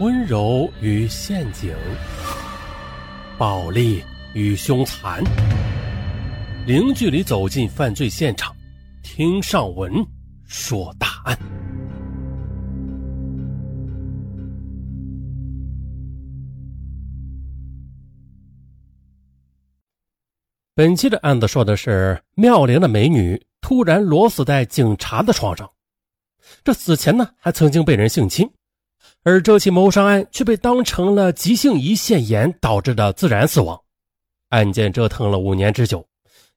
温柔与陷阱，暴力与凶残，零距离走进犯罪现场，听上文说大案。本期的案子说的是妙龄的美女突然裸死在警察的床上，这死前呢还曾经被人性侵。而这起谋杀案却被当成了急性胰腺炎导致的自然死亡，案件折腾了五年之久，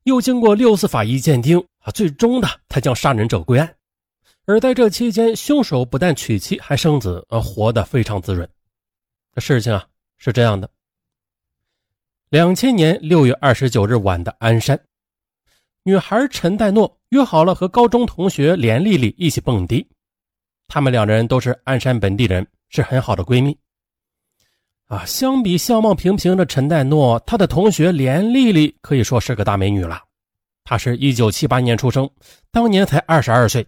又经过六次法医鉴定啊，最终的才将杀人者归案。而在这期间，凶手不但娶妻还生子，而活得非常滋润。这事情啊是这样的：两千年六月二十九日晚的鞍山，女孩陈代诺约好了和高中同学连丽丽一起蹦迪。他们两人都是鞍山本地人，是很好的闺蜜。啊，相比相貌平平的陈代诺，她的同学连丽丽可以说是个大美女了。她是一九七八年出生，当年才二十二岁。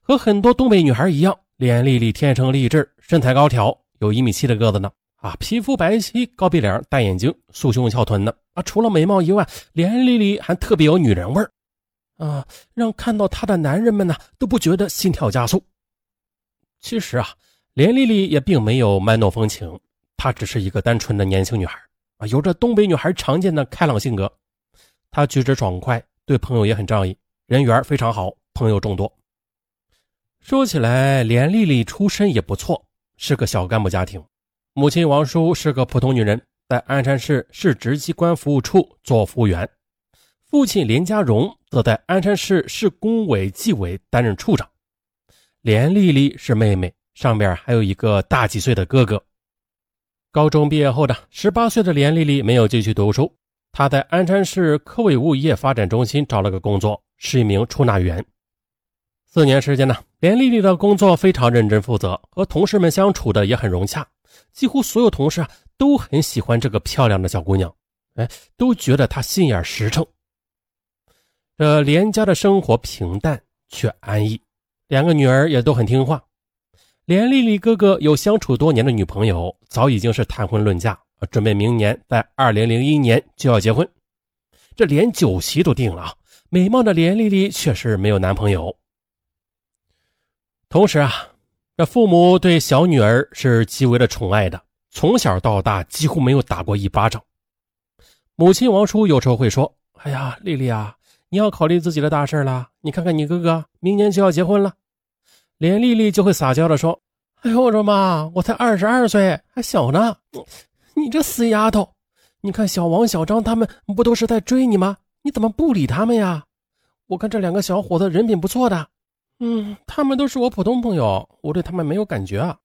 和很多东北女孩一样，连丽丽天生丽质，身材高挑，有一米七的个子呢。啊，皮肤白皙，高鼻梁，大眼睛，束胸翘臀的。啊，除了美貌以外，连丽丽还特别有女人味儿。啊，让看到她的男人们呢都不觉得心跳加速。其实啊，连丽丽也并没有卖弄风情，她只是一个单纯的年轻女孩啊，有着东北女孩常见的开朗性格。她举止爽快，对朋友也很仗义，人缘非常好，朋友众多。说起来，连丽丽出身也不错，是个小干部家庭，母亲王叔是个普通女人，在鞍山市市直机关服务处做服务员，父亲连家荣则在鞍山市市工委纪委担任处长。连丽丽是妹妹，上边还有一个大几岁的哥哥。高中毕业后的十八岁的连丽丽没有继续读书，她在鞍山市科委物业发展中心找了个工作，是一名出纳员。四年时间呢，连丽丽的工作非常认真负责，和同事们相处的也很融洽，几乎所有同事啊都很喜欢这个漂亮的小姑娘，哎，都觉得她心眼实诚。这连家的生活平淡却安逸。两个女儿也都很听话，连丽丽哥哥有相处多年的女朋友，早已经是谈婚论嫁，准备明年在二零零一年就要结婚，这连酒席都定了！美貌的连丽丽确实没有男朋友。同时啊，这父母对小女儿是极为的宠爱的，从小到大几乎没有打过一巴掌。母亲王叔有时候会说：“哎呀，丽丽啊。”你要考虑自己的大事了。你看看你哥哥，明年就要结婚了。连丽丽就会撒娇的说：“哎呦，我说妈，我才二十二岁，还小呢。你这死丫头，你看小王、小张他们不都是在追你吗？你怎么不理他们呀？我看这两个小伙子人品不错的。嗯，他们都是我普通朋友，我对他们没有感觉啊。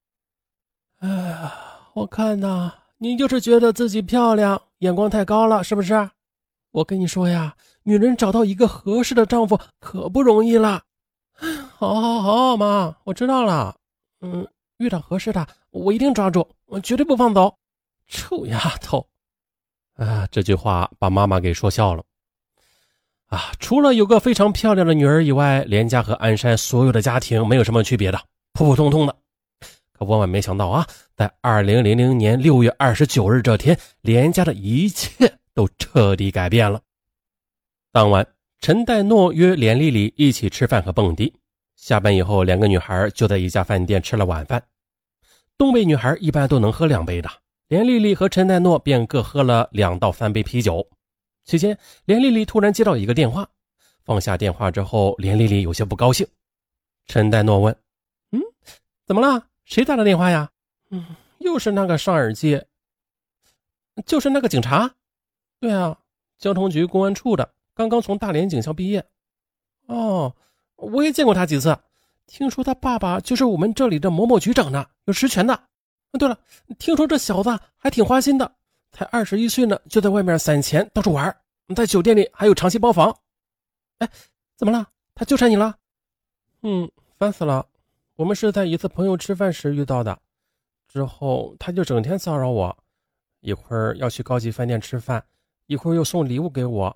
哎呀，我看呐，你就是觉得自己漂亮，眼光太高了，是不是？我跟你说呀。”女人找到一个合适的丈夫可不容易了。好，好，好，妈，我知道了。嗯，遇到合适的，我一定抓住，我绝对不放走。臭丫头！啊，这句话把妈妈给说笑了。啊，除了有个非常漂亮的女儿以外，连家和鞍山所有的家庭没有什么区别的，普普通通的。可万万没想到啊，在二零零零年六月二十九日这天，连家的一切都彻底改变了。当晚，陈代诺约连丽丽一起吃饭和蹦迪。下班以后，两个女孩就在一家饭店吃了晚饭。东北女孩一般都能喝两杯的，连丽丽和陈代诺便各喝了两到三杯啤酒。期间，连丽丽突然接到一个电话，放下电话之后，连丽丽有些不高兴。陈代诺问：“嗯，怎么了？谁打的电话呀？”“嗯，又是那个上耳机，就是那个警察。”“对啊，交通局公安处的。”刚刚从大连警校毕业，哦，我也见过他几次。听说他爸爸就是我们这里的某某局长呢，有实权的。对了，听说这小子还挺花心的，才二十一岁呢，就在外面散钱到处玩，在酒店里还有长期包房。哎，怎么了？他纠缠你了？嗯，烦死了。我们是在一次朋友吃饭时遇到的，之后他就整天骚扰我，一会儿要去高级饭店吃饭，一会儿又送礼物给我。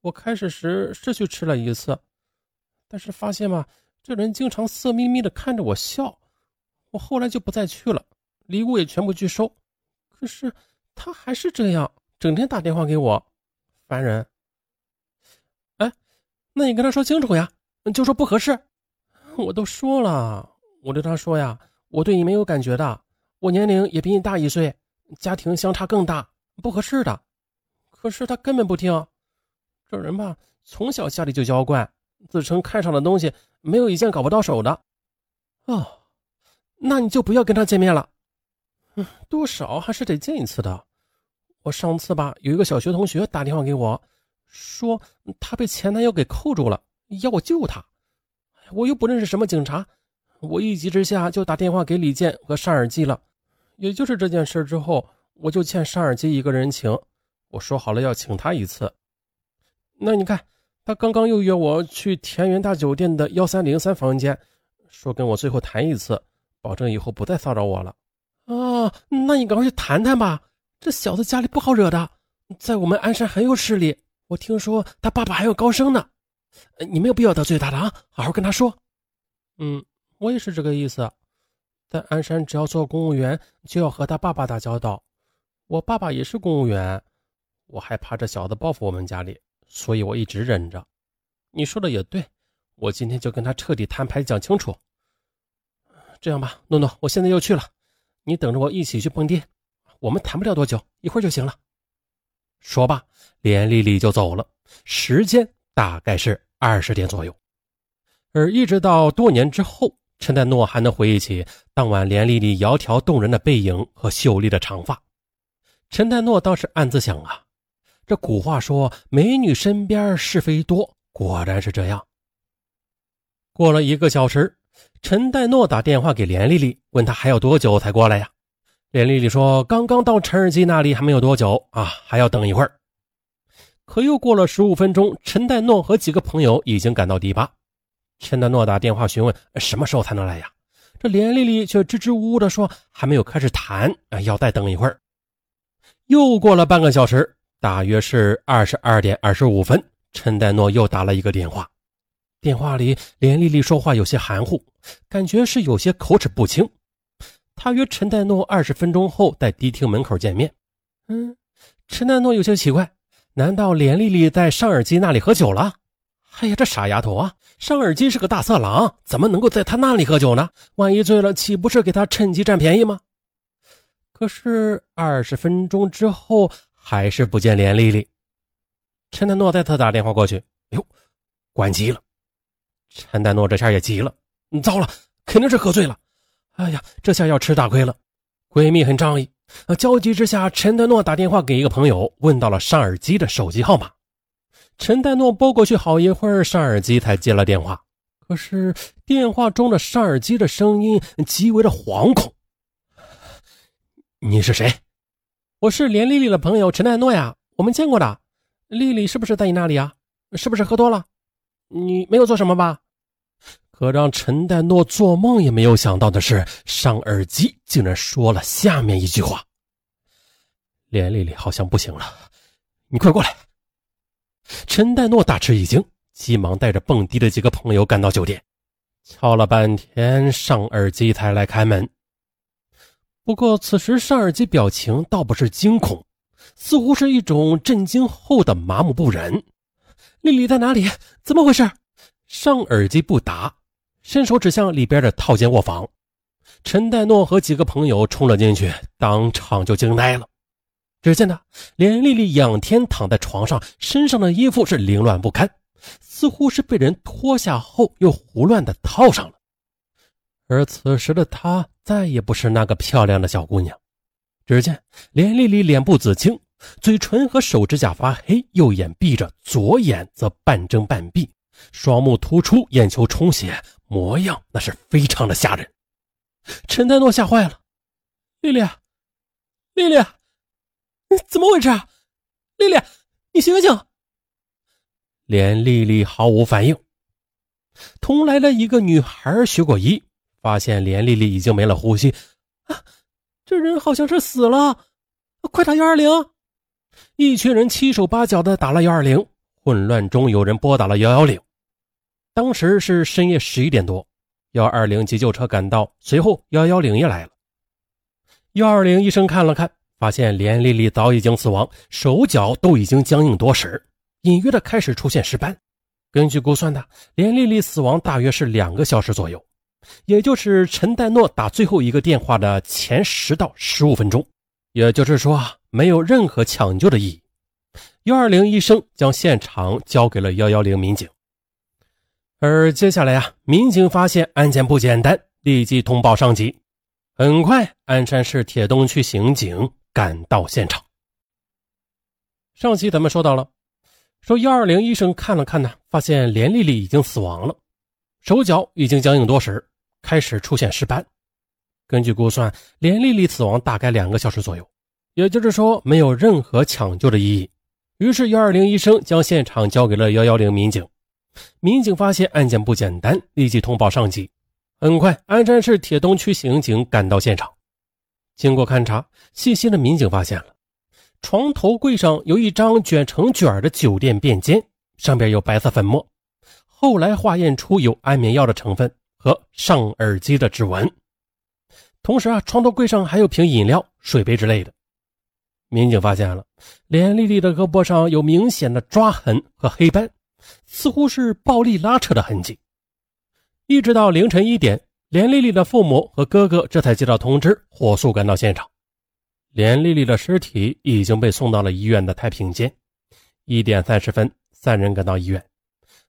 我开始时是去吃了一次，但是发现嘛，这人经常色眯眯的看着我笑，我后来就不再去了。礼物也全部拒收。可是他还是这样，整天打电话给我，烦人。哎，那你跟他说清楚呀，就说不合适。我都说了，我对他说呀，我对你没有感觉的，我年龄也比你大一岁，家庭相差更大，不合适的。可是他根本不听，这人吧，从小家里就娇惯，自称看上的东西没有一件搞不到手的。哦，那你就不要跟他见面了。多少还是得见一次的。我上次吧，有一个小学同学打电话给我，说他被前男友给扣住了，要我救他。我又不认识什么警察，我一急之下就打电话给李健和尚尔基了。也就是这件事之后，我就欠尚尔基一个人情，我说好了要请他一次。那你看，他刚刚又约我去田园大酒店的幺三零三房间，说跟我最后谈一次，保证以后不再骚扰我了。啊，那你赶快去谈谈吧。这小子家里不好惹的，在我们鞍山很有势力。我听说他爸爸还有高升呢。你没有必要得罪他的啊，好好跟他说。嗯，我也是这个意思。在鞍山，只要做公务员，就要和他爸爸打交道。我爸爸也是公务员，我害怕这小子报复我们家里，所以我一直忍着。你说的也对，我今天就跟他彻底摊牌讲清楚。这样吧，诺诺，我现在要去了，你等着我一起去蹦迪。我们谈不了多久，一会儿就行了。说罢，连丽丽就走了。时间。大概是二十点左右，而一直到多年之后，陈代诺还能回忆起当晚连丽丽窈窕动人的背影和秀丽的长发。陈代诺当时暗自想啊，这古话说美女身边是非多，果然是这样。过了一个小时，陈代诺打电话给连丽丽，问她还要多久才过来呀？连丽丽说，刚刚到陈尔基那里，还没有多久啊，还要等一会儿。可又过了十五分钟，陈代诺和几个朋友已经赶到迪吧。陈代诺打电话询问什么时候才能来呀？这连丽丽却支支吾吾地说还没有开始谈，要再等一会儿。又过了半个小时，大约是二十二点二十五分，陈代诺又打了一个电话。电话里，连丽丽说话有些含糊，感觉是有些口齿不清。他约陈代诺二十分钟后在迪厅门口见面。嗯，陈代诺有些奇怪。难道连丽丽在尚尔基那里喝酒了？哎呀，这傻丫头啊！尚尔基是个大色狼，怎么能够在他那里喝酒呢？万一醉了，岂不是给他趁机占便宜吗？可是二十分钟之后，还是不见连丽丽。陈德诺再次打电话过去，哎呦，关机了。陈代诺这下也急了，糟了，肯定是喝醉了。哎呀，这下要吃大亏了。闺蜜很仗义。啊！焦急之下，陈德诺打电话给一个朋友，问到了尚尔基的手机号码。陈代诺拨过去好一会儿，尚尔基才接了电话。可是电话中的尚尔基的声音极为的惶恐。你是谁？我是连丽丽的朋友陈代诺呀，我们见过的。丽丽是不是在你那里啊？是不是喝多了？你没有做什么吧？可让陈代诺做梦也没有想到的是，上耳机竟然说了下面一句话：“连丽丽好像不行了，你快过来。”陈代诺大吃一惊，急忙带着蹦迪的几个朋友赶到酒店，敲了半天，上耳机才来开门。不过此时上耳机表情倒不是惊恐，似乎是一种震惊后的麻木不仁。丽丽在哪里？怎么回事？上耳机不答。伸手指向里边的套间卧房，陈代诺和几个朋友冲了进去，当场就惊呆了。只见呢，连丽丽仰天躺在床上，身上的衣服是凌乱不堪，似乎是被人脱下后又胡乱的套上了。而此时的她再也不是那个漂亮的小姑娘。只见连丽丽脸部紫青，嘴唇和手指甲发黑，右眼闭着，左眼则半睁半闭，双目突出，眼球充血。模样那是非常的吓人，陈代诺吓坏了。丽丽，丽丽，你怎么回事？丽丽，你醒醒！连丽丽毫无反应。同来了一个女孩学过医，发现连丽丽已经没了呼吸。啊，这人好像是死了！快打幺二零！一群人七手八脚的打了幺二零，混乱中有人拨打了幺幺零。当时是深夜十一点多，幺二零急救车赶到，随后幺幺零也来了。幺二零医生看了看，发现连丽丽早已经死亡，手脚都已经僵硬多时，隐约的开始出现尸斑。根据估算呢，连丽丽死亡大约是两个小时左右，也就是陈代诺打最后一个电话的前十到十五分钟。也就是说，没有任何抢救的意义。幺二零医生将现场交给了幺幺零民警。而接下来啊，民警发现案件不简单，立即通报上级。很快，鞍山市铁东区刑警赶到现场。上期咱们说到了，说幺二零医生看了看呢，发现连丽丽已经死亡了，手脚已经僵硬多时，开始出现尸斑。根据估算，连丽丽死亡大概两个小时左右，也就是说没有任何抢救的意义。于是幺二零医生将现场交给了幺幺零民警。民警发现案件不简单，立即通报上级。很快，鞍山市铁东区刑警赶到现场。经过勘查，细心的民警发现了床头柜上有一张卷成卷的酒店便笺，上边有白色粉末，后来化验出有安眠药的成分和上耳机的指纹。同时啊，床头柜上还有瓶饮料、水杯之类的。民警发现了连丽丽的胳膊上有明显的抓痕和黑斑，似乎是暴力拉扯的痕迹。一直到凌晨一点，连丽丽的父母和哥哥这才接到通知，火速赶到现场。连丽丽的尸体已经被送到了医院的太平间。一点三十分，三人赶到医院，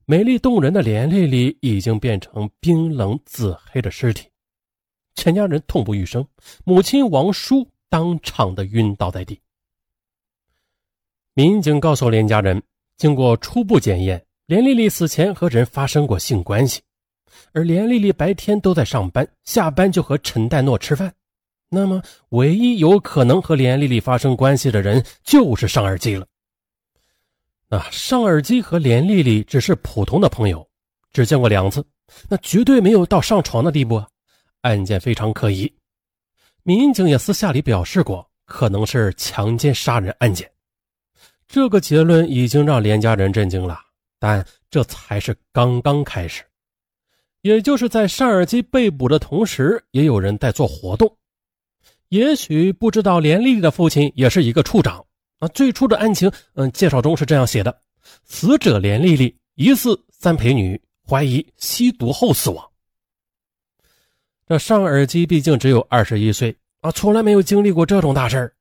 美丽动人的连丽丽已经变成冰冷紫黑的尸体，全家人痛不欲生，母亲王叔当场的晕倒在地。民警告诉连家人，经过初步检验，连丽丽死前和人发生过性关系。而连丽丽白天都在上班，下班就和陈代诺吃饭。那么，唯一有可能和连丽丽发生关系的人就是尚二基了。啊尚尔基和连丽丽只是普通的朋友，只见过两次，那绝对没有到上床的地步啊！案件非常可疑，民警也私下里表示过，可能是强奸杀人案件。这个结论已经让连家人震惊了，但这才是刚刚开始。也就是在尚尔基被捕的同时，也有人在做活动。也许不知道，连丽丽的父亲也是一个处长啊。最初的案情，嗯，介绍中是这样写的：死者连丽丽疑似三陪女，怀疑吸毒后死亡。这尚尔基毕竟只有二十一岁啊，从来没有经历过这种大事儿。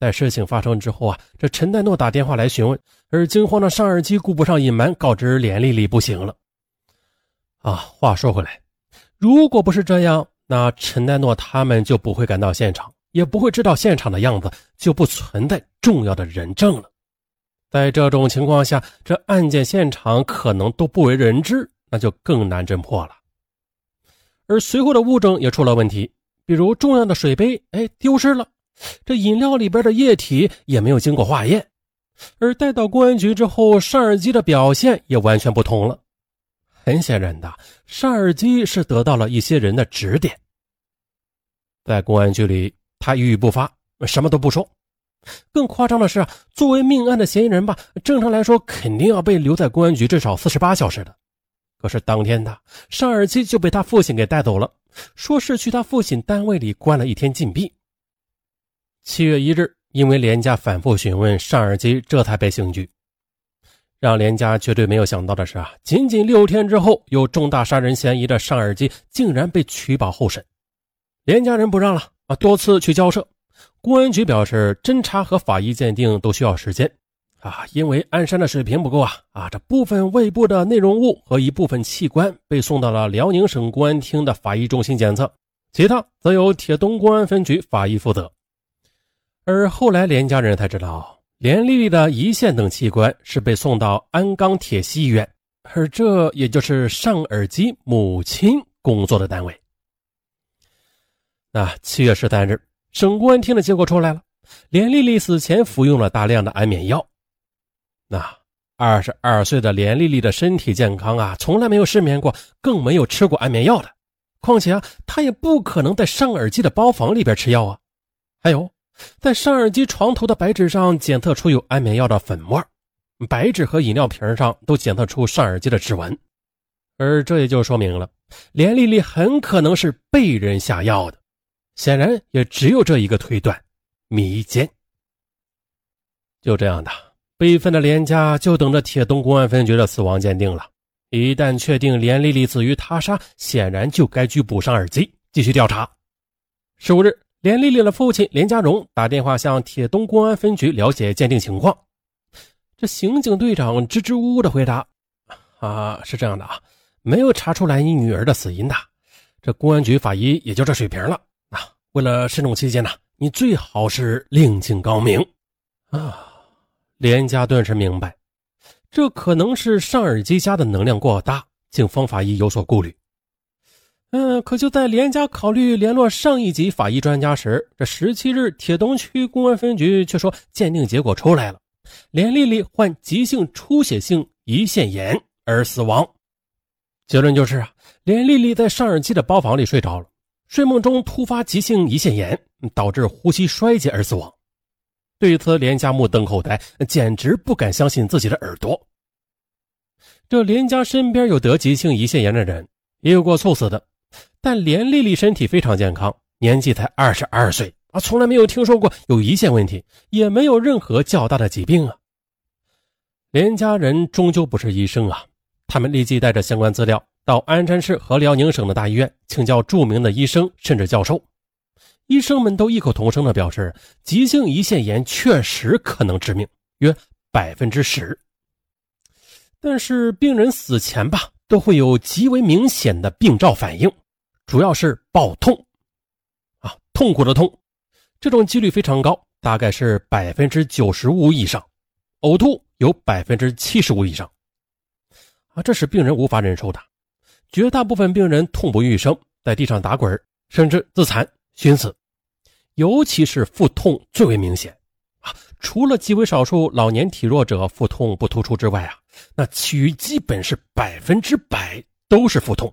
在事情发生之后啊，这陈代诺打电话来询问，而惊慌的尚尔基顾不上隐瞒，告知连丽丽不行了。啊，话说回来，如果不是这样，那陈代诺他们就不会赶到现场，也不会知道现场的样子，就不存在重要的人证了。在这种情况下，这案件现场可能都不为人知，那就更难侦破了。而随后的物证也出了问题，比如重要的水杯，哎，丢失了；这饮料里边的液体也没有经过化验。而带到公安局之后，上耳机的表现也完全不同了。很显然的，尚尔基是得到了一些人的指点。在公安局里，他一语不发，什么都不说。更夸张的是，作为命案的嫌疑人吧，正常来说肯定要被留在公安局至少四十八小时的。可是当天的尚尔基就被他父亲给带走了，说是去他父亲单位里关了一天禁闭。七月一日，因为连家反复询问，尚尔基这才被刑拘。让连家绝对没有想到的是啊，仅仅六天之后，有重大杀人嫌疑的尚尔基竟然被取保候审。连家人不让了啊，多次去交涉。公安局表示，侦查和法医鉴定都需要时间啊，因为鞍山的水平不够啊啊，这部分胃部的内容物和一部分器官被送到了辽宁省公安厅的法医中心检测，其他则由铁东公安分局法医负责。而后来连家人才知道。连丽丽的胰腺等器官是被送到鞍钢铁西医院，而这也就是尚尔基母亲工作的单位。那七月十三日，省公安厅的结果出来了，连丽丽死前服用了大量的安眠药。那二十二岁的连丽丽的身体健康啊，从来没有失眠过，更没有吃过安眠药的。况且啊，她也不可能在上耳机的包房里边吃药啊。还有。在上耳机床头的白纸上检测出有安眠药的粉末，白纸和饮料瓶上都检测出上耳机的指纹，而这也就说明了连丽丽很可能是被人下药的。显然也只有这一个推断：迷奸。就这样的，悲愤的连家就等着铁东公安分局的死亡鉴定了。一旦确定连丽丽死于他杀，显然就该拘捕上耳机，继续调查。十五日，连丽丽的父亲连家荣打电话向铁东公安分局了解鉴定情况。这刑警队长支支吾吾的回答：“啊，是这样的啊，没有查出来你女儿的死因的。这公安局法医也就这水平了。为了慎重起见呢，你最好是另请高明。”啊，连家顿时明白。这可能是上耳机家的能量过大，警方法医有所顾虑。嗯，可就在连家考虑联络上一级法医专家时，这十七日铁东区公安分局却说鉴定结果出来了，连丽丽患急性出血性胰腺炎而死亡。结论就是啊，连丽丽在上耳机的包房里睡着了，睡梦中突发急性胰腺炎，导致呼吸衰竭而死亡。对此，连家目瞪口呆，简直不敢相信自己的耳朵。这连家身边有得急性胰腺炎的人，也有过猝死的，但连丽丽身体非常健康，年纪才二十二岁啊，从来没有听说过有胰腺问题，也没有任何较大的疾病啊。连家人终究不是医生啊，他们立即带着相关资料到鞍山市和辽宁省的大医院请教著名的医生甚至教授。医生们都异口同声地表示，急性胰腺炎确实可能致命，约百分之十。但是病人死前吧，都会有极为明显的病灶反应，主要是暴痛，啊，痛苦的痛，这种几率非常高，大概是百分之九十五以上。呕吐有百分之七十五以上，啊，这是病人无法忍受的。绝大部分病人痛不欲生，在地上打滚，甚至自残。寻死，尤其是腹痛最为明显啊！除了极为少数老年体弱者腹痛不突出之外啊，那其余基本是百分之百都是腹痛。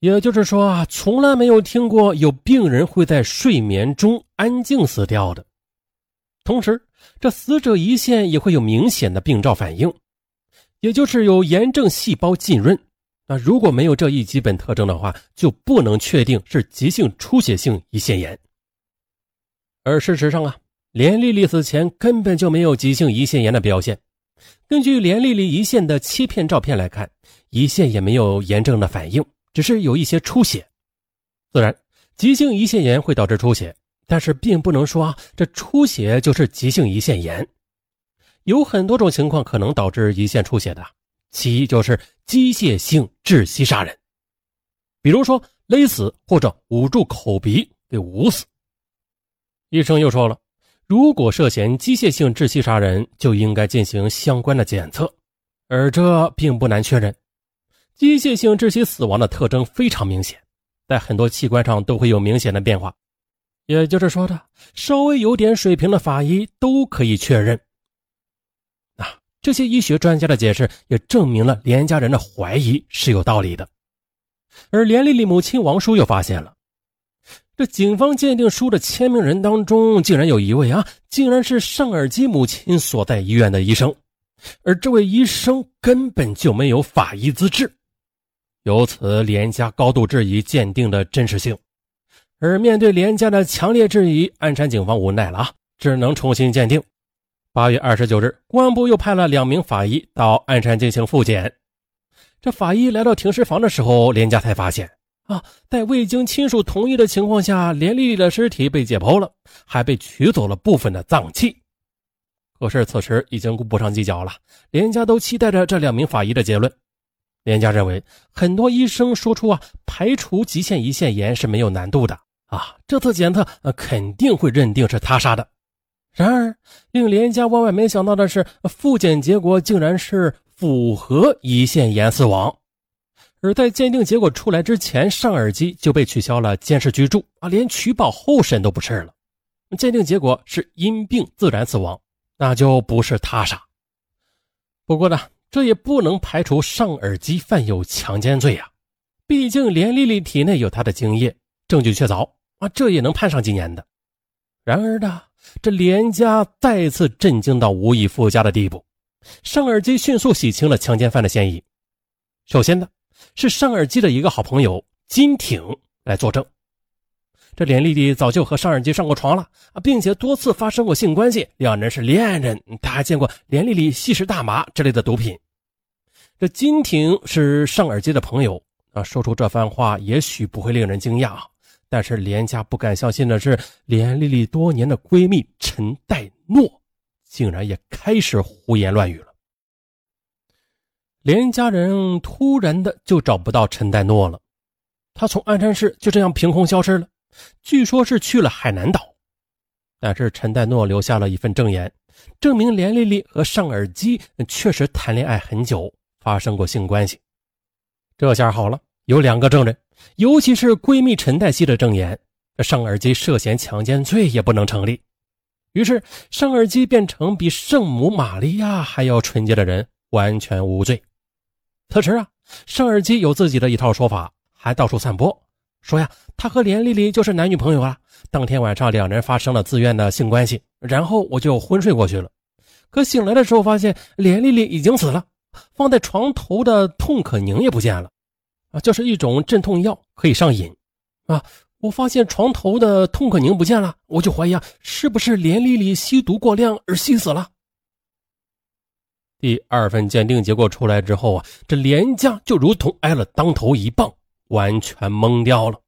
也就是说啊，从来没有听过有病人会在睡眠中安静死掉的。同时，这死者胰腺也会有明显的病灶反应，也就是有炎症细胞浸润。那如果没有这一基本特征的话，就不能确定是急性出血性胰腺炎。而事实上啊，连丽丽死前根本就没有急性胰腺炎的表现。根据连丽丽胰腺的切片照片来看，胰腺也没有炎症的反应，只是有一些出血。自然，急性胰腺炎会导致出血，但是并不能说这出血就是急性胰腺炎。有很多种情况可能导致胰腺出血的。其一就是机械性窒息杀人，比如说勒死或者捂住口鼻给捂死。医生又说了，如果涉嫌机械性窒息杀人，就应该进行相关的检测，而这并不难确认。机械性窒息死亡的特征非常明显，在很多器官上都会有明显的变化，也就是说的，稍微有点水平的法医都可以确认。这些医学专家的解释也证明了连家人的怀疑是有道理的，而连丽丽母亲王叔又发现了，这警方鉴定书的签名人当中竟然有一位啊，竟然是尚尔基母亲所在医院的医生，而这位医生根本就没有法医资质，由此连家高度质疑鉴定的真实性，而面对连家的强烈质疑，鞍山警方无奈了啊，只能重新鉴定。八月二十九日，公安部又派了两名法医到鞍山进行复检。这法医来到停尸房的时候，连家才发现啊，在未经亲属同意的情况下，连丽丽的尸体被解剖了，还被取走了部分的脏器。可是此时已经顾不上计较了，连家都期待着这两名法医的结论。连家认为，很多医生说出啊，排除急性胰腺炎是没有难度的啊，这次检测呃肯定会认定是他杀的。然而，令连家万万没想到的是，复检结果竟然是符合胰腺炎死亡。而在鉴定结果出来之前，上耳机就被取消了监视居住啊，连取保候审都不是了。鉴定结果是因病自然死亡，那就不是他杀。不过呢，这也不能排除上耳机犯有强奸罪啊，毕竟连丽丽体内有他的精液，证据确凿啊，这也能判上几年的。然而呢？这连家再次震惊到无以复加的地步，尚尔基迅速洗清了强奸犯的嫌疑。首先呢，是尚尔基的一个好朋友金挺来作证。这连丽丽早就和尚尔基上过床了啊，并且多次发生过性关系，两人是恋人。他还见过连丽丽吸食大麻之类的毒品。这金婷是尚尔基的朋友啊，说出这番话也许不会令人惊讶，但是连家不敢相信的是，连丽丽多年的闺蜜陈代诺竟然也开始胡言乱语了。连家人突然的就找不到陈代诺了。他从鞍山市就这样凭空消失了，据说是去了海南岛。但是陈代诺留下了一份证言，证明连丽丽和尚尔基确实谈恋爱很久，发生过性关系。这下好了，有两个证人，尤其是闺蜜陈黛西的证言，尚尔基涉嫌强奸罪也不能成立。于是尚尔基变成比圣母玛利亚还要纯洁的人，完全无罪。此时啊，尚尔基有自己的一套说法。还到处散播，说呀，他和连丽丽就是男女朋友啊。当天晚上，两人发生了自愿的性关系，然后我就昏睡过去了。可醒来的时候，发现连丽丽已经死了，放在床头的痛可宁也不见了。啊，这是一种镇痛药，可以上瘾。啊，我发现床头的痛可宁不见了，我就怀疑啊，是不是连丽丽吸毒过量而吸死了？第二份鉴定结果出来之后啊，这连家就如同挨了当头一棒。完全懵掉了。